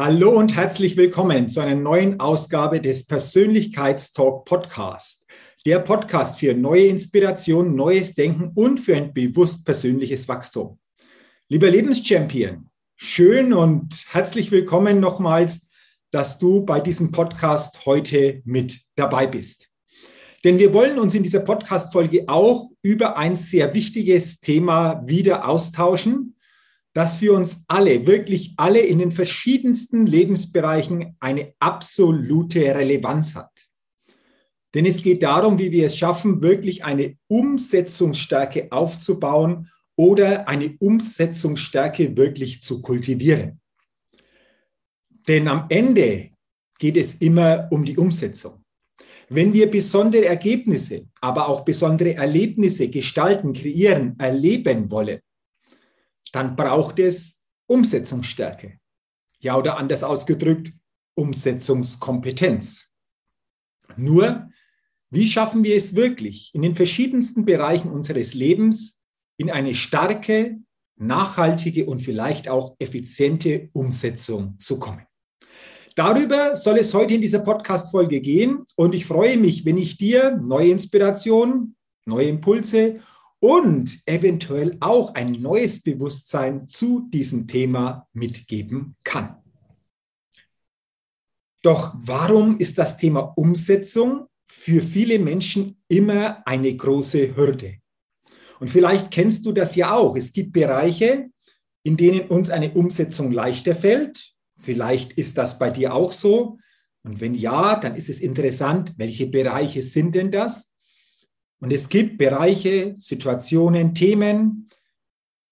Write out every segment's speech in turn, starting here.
Hallo und herzlich willkommen zu einer neuen Ausgabe des Persönlichkeitstalk Podcast. Der Podcast für neue Inspiration, neues Denken und für ein bewusst persönliches Wachstum. Lieber Lebenschampion, schön und herzlich willkommen nochmals, dass du bei diesem Podcast heute mit dabei bist. Denn wir wollen uns in dieser Podcast-Folge auch über ein sehr wichtiges Thema wieder austauschen, dass für uns alle, wirklich alle in den verschiedensten Lebensbereichen eine absolute Relevanz hat. Denn es geht darum, wie wir es schaffen, wirklich eine Umsetzungsstärke aufzubauen oder eine Umsetzungsstärke wirklich zu kultivieren. Denn am Ende geht es immer um die Umsetzung. Wenn wir besondere Ergebnisse, aber auch besondere Erlebnisse gestalten, kreieren, erleben wollen, dann braucht es Umsetzungsstärke. Ja, oder anders ausgedrückt, Umsetzungskompetenz. Nur, wie schaffen wir es wirklich, in den verschiedensten Bereichen unseres Lebens in eine starke, nachhaltige und vielleicht auch effiziente Umsetzung zu kommen? Darüber soll es heute in dieser Podcast-Folge gehen und ich freue mich, wenn ich dir neue Inspirationen, neue Impulse und eventuell auch ein neues Bewusstsein zu diesem Thema mitgeben kann. Doch warum ist das Thema Umsetzung für viele Menschen immer eine große Hürde? Und vielleicht kennst du das ja auch. Es gibt Bereiche, in denen uns eine Umsetzung leichter fällt. Vielleicht ist das bei dir auch so. Und wenn ja, dann ist es interessant, welche Bereiche sind denn das? Und es gibt Bereiche, Situationen, Themen,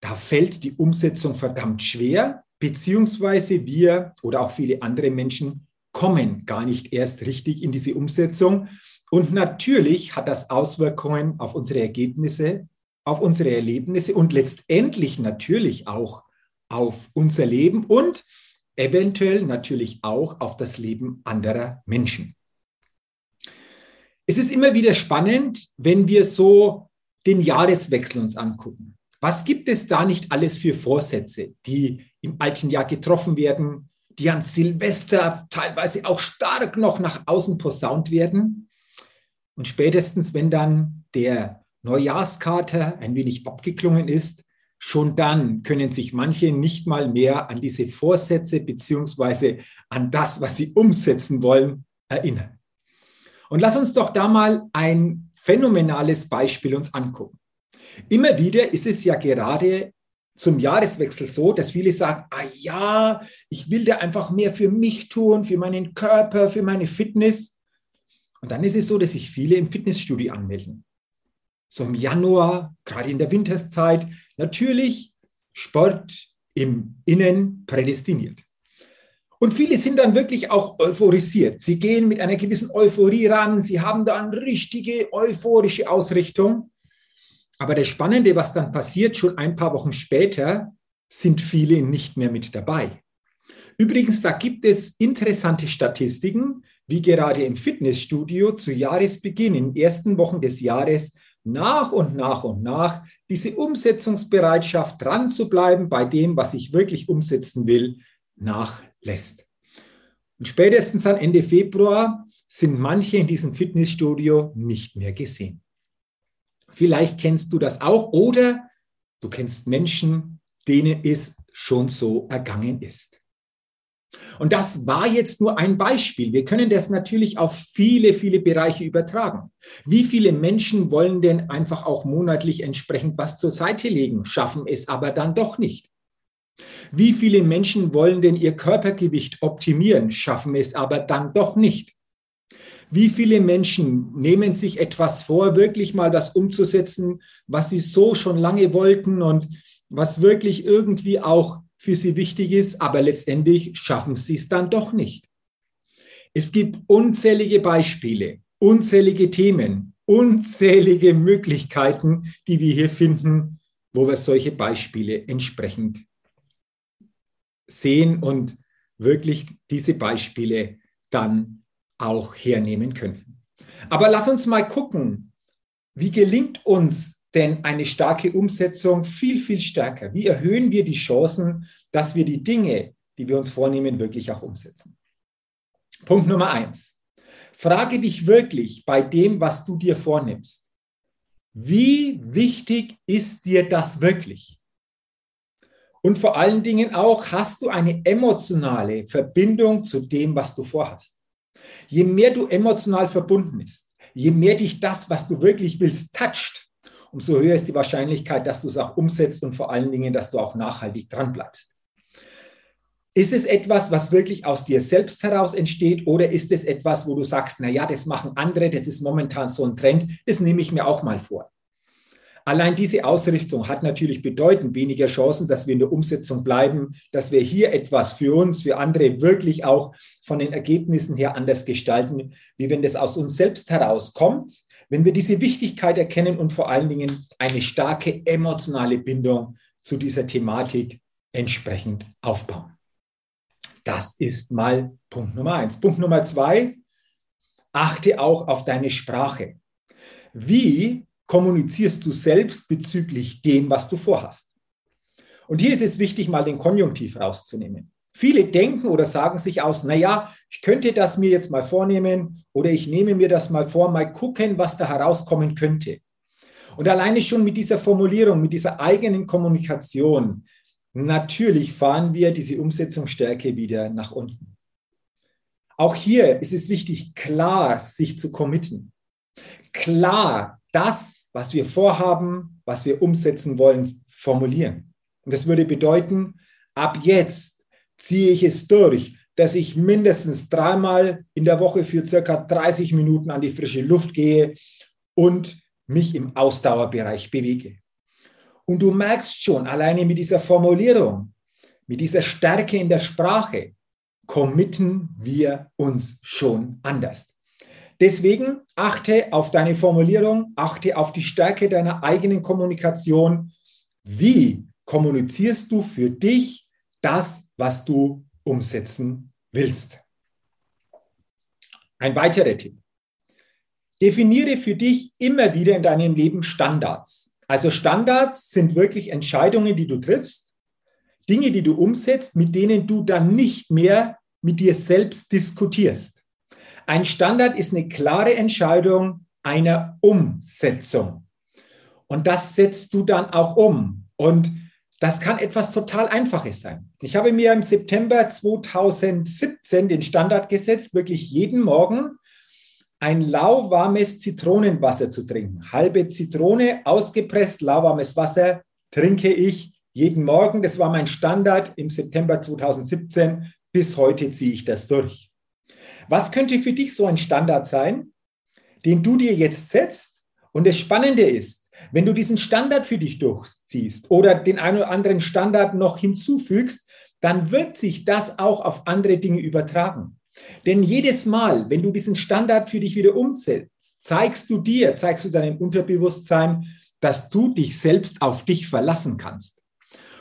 da fällt die Umsetzung verdammt schwer, beziehungsweise wir oder auch viele andere Menschen kommen gar nicht erst richtig in diese Umsetzung. Und natürlich hat das Auswirkungen auf unsere Ergebnisse, auf unsere Erlebnisse und letztendlich natürlich auch auf unser Leben und eventuell natürlich auch auf das Leben anderer Menschen. Es ist immer wieder spannend, wenn wir so den Jahreswechsel uns angucken. Was gibt es da nicht alles für Vorsätze, die im alten Jahr getroffen werden, die an Silvester teilweise auch stark noch nach außen posaunt werden? Und spätestens, wenn dann der Neujahrskater ein wenig abgeklungen ist, schon dann können sich manche nicht mal mehr an diese Vorsätze beziehungsweise an das, was sie umsetzen wollen, erinnern. Und lass uns doch da mal ein phänomenales Beispiel uns angucken. Immer wieder ist es ja gerade zum Jahreswechsel so, dass viele sagen, ah ja, ich will da einfach mehr für mich tun, für meinen Körper, für meine Fitness. Und dann ist es so, dass sich viele im Fitnessstudio anmelden. So im Januar, gerade in der Winterszeit, natürlich Sport im Innen prädestiniert. Und viele sind dann wirklich auch euphorisiert. Sie gehen mit einer gewissen Euphorie ran. Sie haben da eine richtige euphorische Ausrichtung. Aber das Spannende, was dann passiert, schon ein paar Wochen später, sind viele nicht mehr mit dabei. Übrigens, da gibt es interessante Statistiken, wie gerade im Fitnessstudio zu Jahresbeginn, in ersten Wochen des Jahres, nach und nach und nach diese Umsetzungsbereitschaft dran zu bleiben bei dem, was ich wirklich umsetzen will, nach lässt. Und spätestens an Ende Februar sind manche in diesem Fitnessstudio nicht mehr gesehen. Vielleicht kennst du das auch oder du kennst Menschen, denen es schon so ergangen ist. Und das war jetzt nur ein Beispiel. Wir können das natürlich auf viele, viele Bereiche übertragen. Wie viele Menschen wollen denn einfach auch monatlich entsprechend was zur Seite legen, schaffen es aber dann doch nicht? Wie viele Menschen wollen denn ihr Körpergewicht optimieren, schaffen es aber dann doch nicht? Wie viele Menschen nehmen sich etwas vor, wirklich mal das umzusetzen, was sie so schon lange wollten und was wirklich irgendwie auch für sie wichtig ist, aber letztendlich schaffen sie es dann doch nicht. Es gibt unzählige Beispiele, unzählige Themen, unzählige Möglichkeiten, die wir hier finden, wo wir solche Beispiele entsprechend sehen und wirklich diese Beispiele dann auch hernehmen könnten. Aber lass uns mal gucken, wie gelingt uns denn eine starke Umsetzung viel, viel stärker? Wie erhöhen wir die Chancen, dass wir die Dinge, die wir uns vornehmen, wirklich auch umsetzen? Punkt Nummer eins. Frage dich wirklich bei dem, was du dir vornimmst. Wie wichtig ist dir das wirklich? Und vor allen Dingen auch, hast du eine emotionale Verbindung zu dem, was du vorhast? Je mehr du emotional verbunden bist, je mehr dich das, was du wirklich willst, toucht, umso höher ist die Wahrscheinlichkeit, dass du es auch umsetzt und vor allen Dingen, dass du auch nachhaltig dran bleibst. Ist es etwas, was wirklich aus dir selbst heraus entsteht oder ist es etwas, wo du sagst, na ja, das machen andere, das ist momentan so ein Trend, das nehme ich mir auch mal vor. Allein diese Ausrichtung hat natürlich bedeutend weniger Chancen, dass wir in der Umsetzung bleiben, dass wir hier etwas für uns, für andere wirklich auch von den Ergebnissen her anders gestalten, wie wenn das aus uns selbst herauskommt, wenn wir diese Wichtigkeit erkennen und vor allen Dingen eine starke emotionale Bindung zu dieser Thematik entsprechend aufbauen. Das ist mal Punkt Nummer eins. Punkt Nummer zwei, achte auch auf deine Sprache. Wie kommunizierst du selbst bezüglich dem, was du vorhast. Und hier ist es wichtig, mal den Konjunktiv rauszunehmen. Viele denken oder sagen sich aus, naja, ich könnte das mir jetzt mal vornehmen oder ich nehme mir das mal vor, mal gucken, was da herauskommen könnte. Und alleine schon mit dieser Formulierung, mit dieser eigenen Kommunikation, natürlich fahren wir diese Umsetzungsstärke wieder nach unten. Auch hier ist es wichtig, klar sich zu committen. Klar das was wir vorhaben, was wir umsetzen wollen, formulieren. Und das würde bedeuten, ab jetzt ziehe ich es durch, dass ich mindestens dreimal in der Woche für circa 30 Minuten an die frische Luft gehe und mich im Ausdauerbereich bewege. Und du merkst schon, alleine mit dieser Formulierung, mit dieser Stärke in der Sprache, committen wir uns schon anders. Deswegen achte auf deine Formulierung, achte auf die Stärke deiner eigenen Kommunikation. Wie kommunizierst du für dich das, was du umsetzen willst? Ein weiterer Tipp. Definiere für dich immer wieder in deinem Leben Standards. Also Standards sind wirklich Entscheidungen, die du triffst, Dinge, die du umsetzt, mit denen du dann nicht mehr mit dir selbst diskutierst. Ein Standard ist eine klare Entscheidung einer Umsetzung. Und das setzt du dann auch um. Und das kann etwas total Einfaches sein. Ich habe mir im September 2017 den Standard gesetzt, wirklich jeden Morgen ein lauwarmes Zitronenwasser zu trinken. Halbe Zitrone, ausgepresst, lauwarmes Wasser trinke ich jeden Morgen. Das war mein Standard im September 2017. Bis heute ziehe ich das durch. Was könnte für dich so ein Standard sein, den du dir jetzt setzt? Und das Spannende ist, wenn du diesen Standard für dich durchziehst oder den einen oder anderen Standard noch hinzufügst, dann wird sich das auch auf andere Dinge übertragen. Denn jedes Mal, wenn du diesen Standard für dich wieder umsetzt, zeigst du dir, zeigst du deinem Unterbewusstsein, dass du dich selbst auf dich verlassen kannst.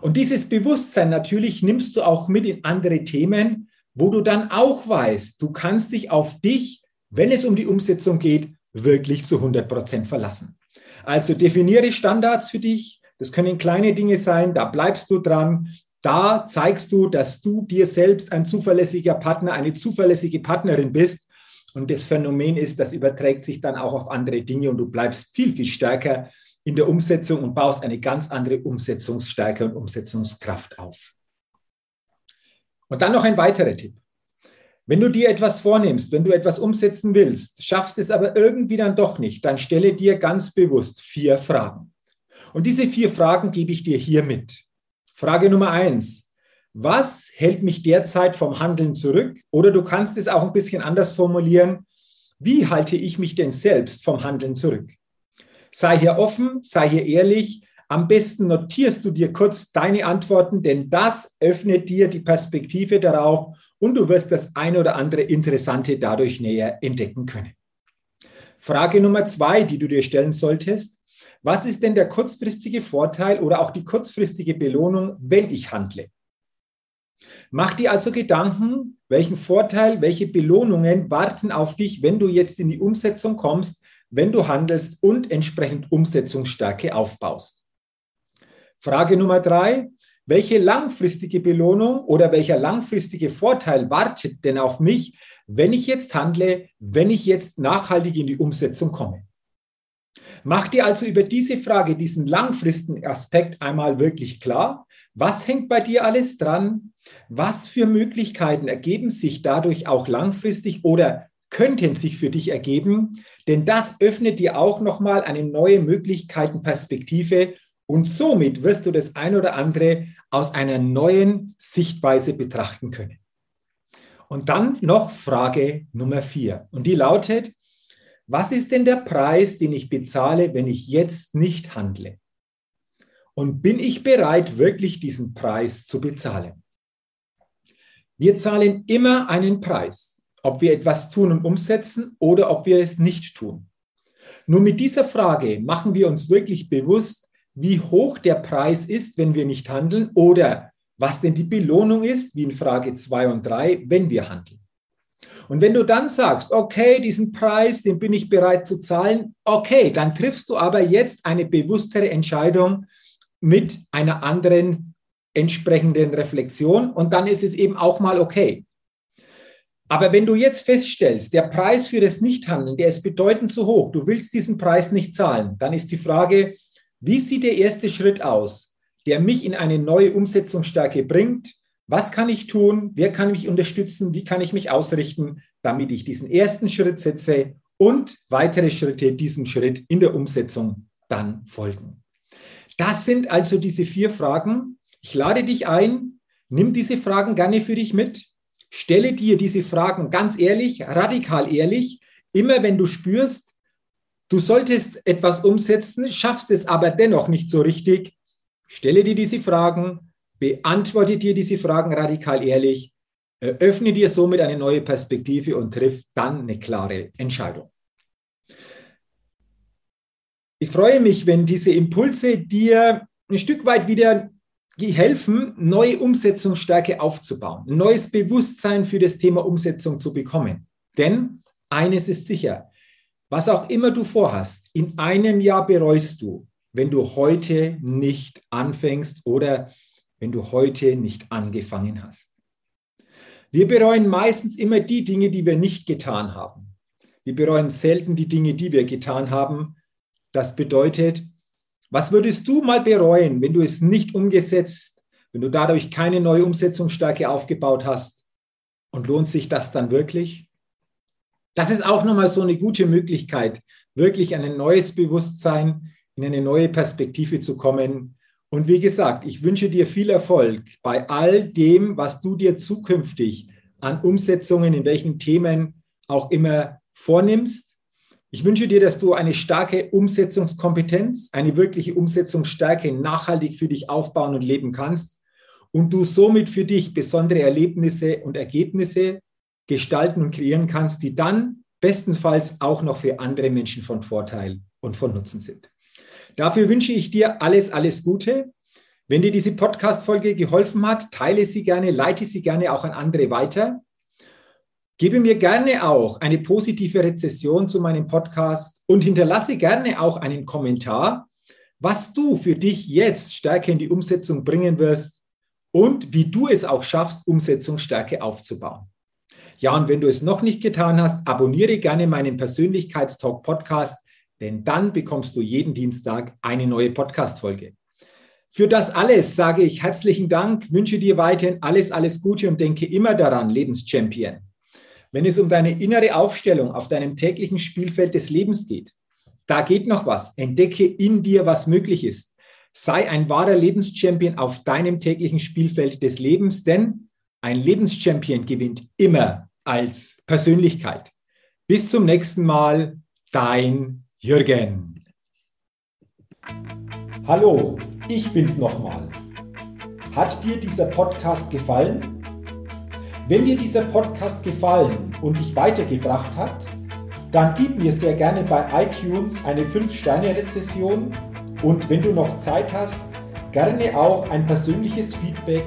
Und dieses Bewusstsein natürlich nimmst du auch mit in andere Themen, wo du dann auch weißt, du kannst dich auf dich, wenn es um die Umsetzung geht, wirklich zu 100 Prozent verlassen. Also definiere Standards für dich. Das können kleine Dinge sein, da bleibst du dran. Da zeigst du, dass du dir selbst ein zuverlässiger Partner, eine zuverlässige Partnerin bist. Und das Phänomen ist, das überträgt sich dann auch auf andere Dinge und du bleibst viel, viel stärker in der Umsetzung und baust eine ganz andere Umsetzungsstärke und Umsetzungskraft auf. Und dann noch ein weiterer Tipp. Wenn du dir etwas vornimmst, wenn du etwas umsetzen willst, schaffst es aber irgendwie dann doch nicht, dann stelle dir ganz bewusst vier Fragen. Und diese vier Fragen gebe ich dir hier mit. Frage Nummer eins. Was hält mich derzeit vom Handeln zurück? Oder du kannst es auch ein bisschen anders formulieren. Wie halte ich mich denn selbst vom Handeln zurück? Sei hier offen, sei hier ehrlich. Am besten notierst du dir kurz deine Antworten, denn das öffnet dir die Perspektive darauf und du wirst das eine oder andere Interessante dadurch näher entdecken können. Frage Nummer zwei, die du dir stellen solltest. Was ist denn der kurzfristige Vorteil oder auch die kurzfristige Belohnung, wenn ich handle? Mach dir also Gedanken, welchen Vorteil, welche Belohnungen warten auf dich, wenn du jetzt in die Umsetzung kommst, wenn du handelst und entsprechend Umsetzungsstärke aufbaust. Frage Nummer drei, welche langfristige Belohnung oder welcher langfristige Vorteil wartet denn auf mich, wenn ich jetzt handle, wenn ich jetzt nachhaltig in die Umsetzung komme? Mach dir also über diese Frage, diesen langfristigen Aspekt einmal wirklich klar. Was hängt bei dir alles dran? Was für Möglichkeiten ergeben sich dadurch auch langfristig oder könnten sich für dich ergeben? Denn das öffnet dir auch nochmal eine neue Möglichkeitenperspektive und somit wirst du das ein oder andere aus einer neuen Sichtweise betrachten können. Und dann noch Frage Nummer vier. Und die lautet, was ist denn der Preis, den ich bezahle, wenn ich jetzt nicht handle? Und bin ich bereit, wirklich diesen Preis zu bezahlen? Wir zahlen immer einen Preis, ob wir etwas tun und umsetzen oder ob wir es nicht tun. Nur mit dieser Frage machen wir uns wirklich bewusst, wie hoch der Preis ist, wenn wir nicht handeln oder was denn die Belohnung ist, wie in Frage 2 und 3, wenn wir handeln. Und wenn du dann sagst, okay, diesen Preis, den bin ich bereit zu zahlen, okay, dann triffst du aber jetzt eine bewusstere Entscheidung mit einer anderen entsprechenden Reflexion und dann ist es eben auch mal okay. Aber wenn du jetzt feststellst, der Preis für das Nichthandeln, der ist bedeutend zu hoch, du willst diesen Preis nicht zahlen, dann ist die Frage, wie sieht der erste Schritt aus, der mich in eine neue Umsetzungsstärke bringt, was kann ich tun? Wer kann mich unterstützen? Wie kann ich mich ausrichten, damit ich diesen ersten Schritt setze und weitere Schritte diesem Schritt in der Umsetzung dann folgen? Das sind also diese vier Fragen. Ich lade dich ein, nimm diese Fragen gerne für dich mit. Stelle dir diese Fragen ganz ehrlich, radikal ehrlich, immer wenn du spürst, du solltest etwas umsetzen, schaffst es aber dennoch nicht so richtig. Stelle dir diese Fragen, Beantworte dir diese Fragen radikal ehrlich, öffne dir somit eine neue Perspektive und triff dann eine klare Entscheidung. Ich freue mich, wenn diese Impulse dir ein Stück weit wieder helfen, neue Umsetzungsstärke aufzubauen, ein neues Bewusstsein für das Thema Umsetzung zu bekommen. Denn eines ist sicher, was auch immer du vorhast, in einem Jahr bereust du, wenn du heute nicht anfängst oder wenn du heute nicht angefangen hast. Wir bereuen meistens immer die Dinge, die wir nicht getan haben. Wir bereuen selten die Dinge, die wir getan haben. Das bedeutet, was würdest du mal bereuen, wenn du es nicht umgesetzt, wenn du dadurch keine neue Umsetzungsstärke aufgebaut hast? Und lohnt sich das dann wirklich? Das ist auch nochmal so eine gute Möglichkeit, wirklich ein neues Bewusstsein, in eine neue Perspektive zu kommen, und wie gesagt, ich wünsche dir viel Erfolg bei all dem, was du dir zukünftig an Umsetzungen in welchen Themen auch immer vornimmst. Ich wünsche dir, dass du eine starke Umsetzungskompetenz, eine wirkliche Umsetzungsstärke nachhaltig für dich aufbauen und leben kannst und du somit für dich besondere Erlebnisse und Ergebnisse gestalten und kreieren kannst, die dann bestenfalls auch noch für andere Menschen von Vorteil und von Nutzen sind. Dafür wünsche ich dir alles, alles Gute. Wenn dir diese Podcast-Folge geholfen hat, teile sie gerne, leite sie gerne auch an andere weiter. Gebe mir gerne auch eine positive Rezession zu meinem Podcast und hinterlasse gerne auch einen Kommentar, was du für dich jetzt stärker in die Umsetzung bringen wirst und wie du es auch schaffst, Umsetzungsstärke aufzubauen. Ja, und wenn du es noch nicht getan hast, abonniere gerne meinen Persönlichkeitstalk Podcast denn dann bekommst du jeden Dienstag eine neue Podcast-Folge. Für das alles sage ich herzlichen Dank, wünsche dir weiterhin alles, alles Gute und denke immer daran, Lebenschampion. Wenn es um deine innere Aufstellung auf deinem täglichen Spielfeld des Lebens geht, da geht noch was. Entdecke in dir, was möglich ist. Sei ein wahrer Lebenschampion auf deinem täglichen Spielfeld des Lebens, denn ein Lebenschampion gewinnt immer als Persönlichkeit. Bis zum nächsten Mal, dein Jürgen. Hallo, ich bin's nochmal. Hat dir dieser Podcast gefallen? Wenn dir dieser Podcast gefallen und dich weitergebracht hat, dann gib mir sehr gerne bei iTunes eine 5-Sterne-Rezession und wenn du noch Zeit hast, gerne auch ein persönliches Feedback,